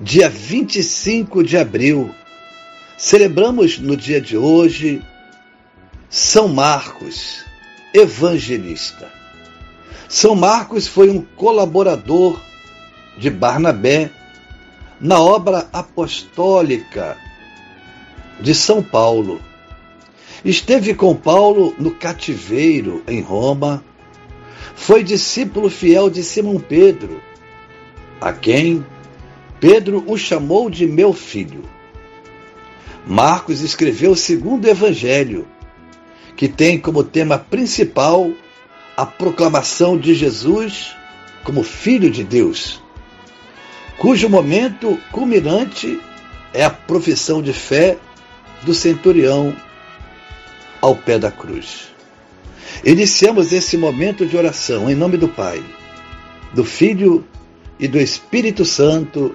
dia 25 de abril. Celebramos no dia de hoje São Marcos, evangelista. São Marcos foi um colaborador de Barnabé na obra apostólica de São Paulo. Esteve com Paulo no cativeiro em Roma. Foi discípulo fiel de Simão Pedro, a quem Pedro o chamou de meu filho. Marcos escreveu o segundo evangelho, que tem como tema principal a proclamação de Jesus como Filho de Deus, cujo momento culminante é a profissão de fé do centurião ao pé da cruz. Iniciamos esse momento de oração em nome do Pai, do Filho e do Espírito Santo.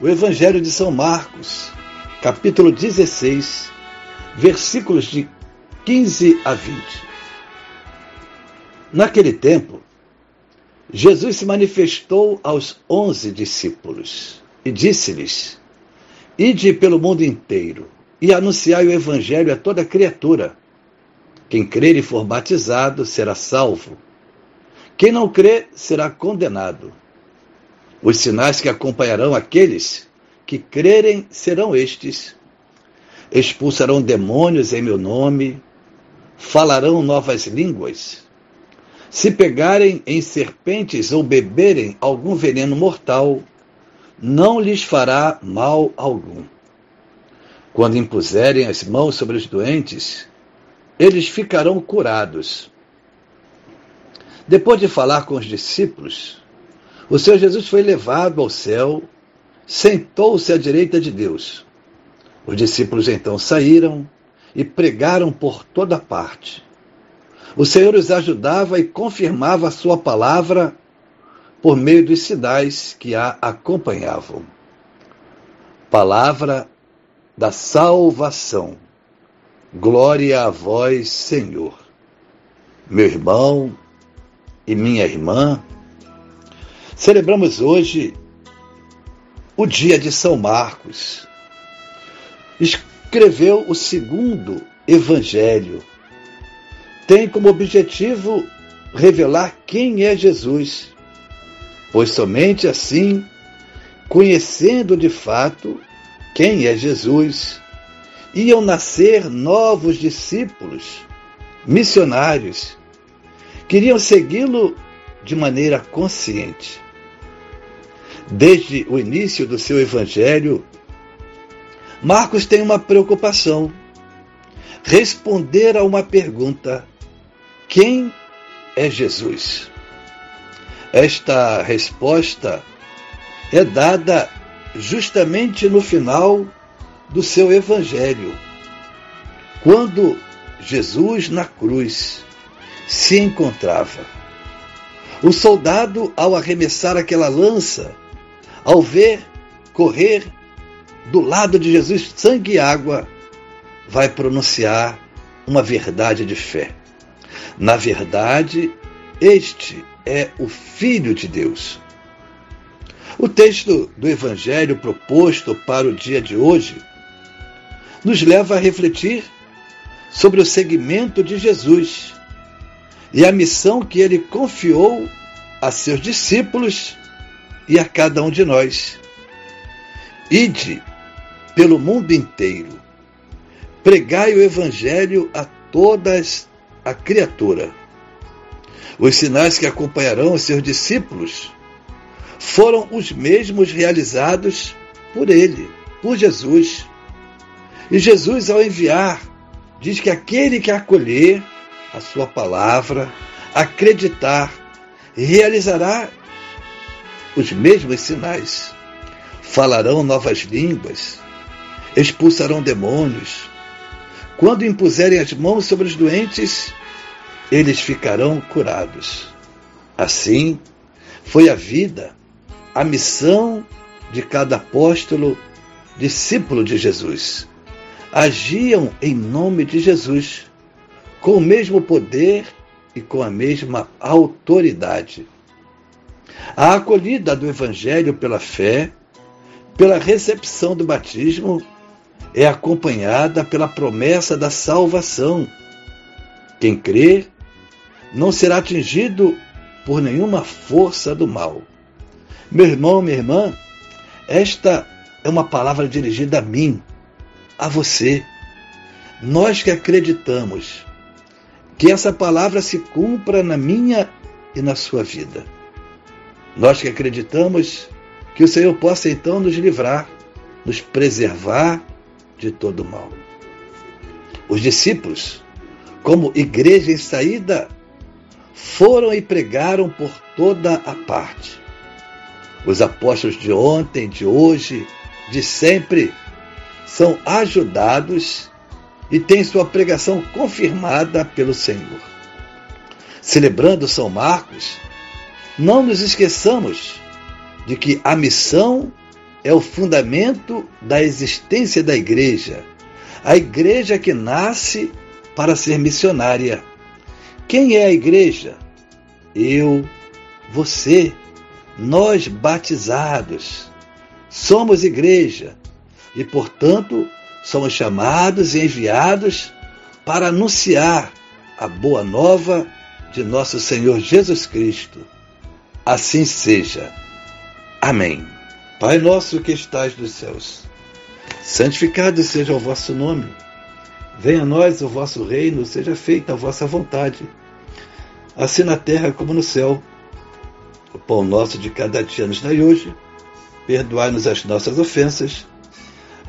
o Evangelho de São Marcos, capítulo 16, versículos de 15 a 20. Naquele tempo, Jesus se manifestou aos onze discípulos e disse-lhes: Ide pelo mundo inteiro e anunciai o Evangelho a toda criatura. Quem crer e for batizado será salvo. Quem não crê será condenado. Os sinais que acompanharão aqueles que crerem serão estes: expulsarão demônios em meu nome, falarão novas línguas. Se pegarem em serpentes ou beberem algum veneno mortal, não lhes fará mal algum. Quando impuserem as mãos sobre os doentes, eles ficarão curados. Depois de falar com os discípulos, o Senhor Jesus foi levado ao céu, sentou-se à direita de Deus. Os discípulos então saíram e pregaram por toda parte. O Senhor os ajudava e confirmava a sua palavra por meio dos sinais que a acompanhavam. Palavra da salvação. Glória a vós, Senhor. Meu irmão e minha irmã, Celebramos hoje o dia de São Marcos. Escreveu o segundo evangelho. Tem como objetivo revelar quem é Jesus, pois somente assim, conhecendo de fato quem é Jesus, iam nascer novos discípulos, missionários, queriam segui-lo de maneira consciente desde o início do seu evangelho, Marcos tem uma preocupação: responder a uma pergunta: quem é Jesus? Esta resposta é dada justamente no final do seu evangelho, quando Jesus na cruz se encontrava. O soldado, ao arremessar aquela lança, ao ver correr do lado de Jesus sangue e água, vai pronunciar uma verdade de fé. Na verdade, este é o Filho de Deus. O texto do Evangelho proposto para o dia de hoje nos leva a refletir sobre o seguimento de Jesus e a missão que ele confiou a seus discípulos e a cada um de nós. Ide pelo mundo inteiro, pregai o Evangelho a todas a criatura. Os sinais que acompanharão os seus discípulos foram os mesmos realizados por ele, por Jesus. E Jesus, ao enviar, diz que aquele que acolher a sua palavra, acreditar, realizará os mesmos sinais. Falarão novas línguas, expulsarão demônios. Quando impuserem as mãos sobre os doentes, eles ficarão curados. Assim, foi a vida, a missão de cada apóstolo, discípulo de Jesus. Agiam em nome de Jesus, com o mesmo poder e com a mesma autoridade. A acolhida do Evangelho pela fé, pela recepção do batismo, é acompanhada pela promessa da salvação. Quem crê não será atingido por nenhuma força do mal. Meu irmão, minha irmã, esta é uma palavra dirigida a mim, a você. Nós que acreditamos que essa palavra se cumpra na minha e na sua vida. Nós que acreditamos que o Senhor possa então nos livrar, nos preservar de todo mal. Os discípulos, como igreja em saída, foram e pregaram por toda a parte. Os apóstolos de ontem, de hoje, de sempre, são ajudados e têm sua pregação confirmada pelo Senhor. Celebrando São Marcos, não nos esqueçamos de que a missão é o fundamento da existência da igreja. A igreja que nasce para ser missionária. Quem é a igreja? Eu, você, nós batizados. Somos igreja e, portanto, somos chamados e enviados para anunciar a boa nova de nosso Senhor Jesus Cristo. Assim seja. Amém. Pai nosso que estais nos céus, santificado seja o vosso nome. Venha a nós o vosso reino, seja feita a vossa vontade, assim na terra como no céu. O pão nosso de cada dia nos dai hoje. Perdoai-nos as nossas ofensas,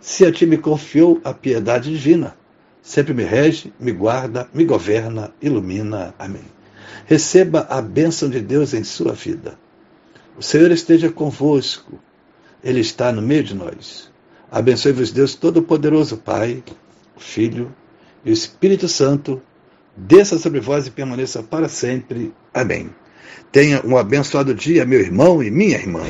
se a ti me confiou a piedade divina, sempre me rege, me guarda, me governa, ilumina. Amém. Receba a bênção de Deus em sua vida. O Senhor esteja convosco. Ele está no meio de nós. Abençoe-vos, Deus Todo-Poderoso, Pai, Filho e Espírito Santo. Desça sobre vós e permaneça para sempre. Amém. Tenha um abençoado dia, meu irmão e minha irmã.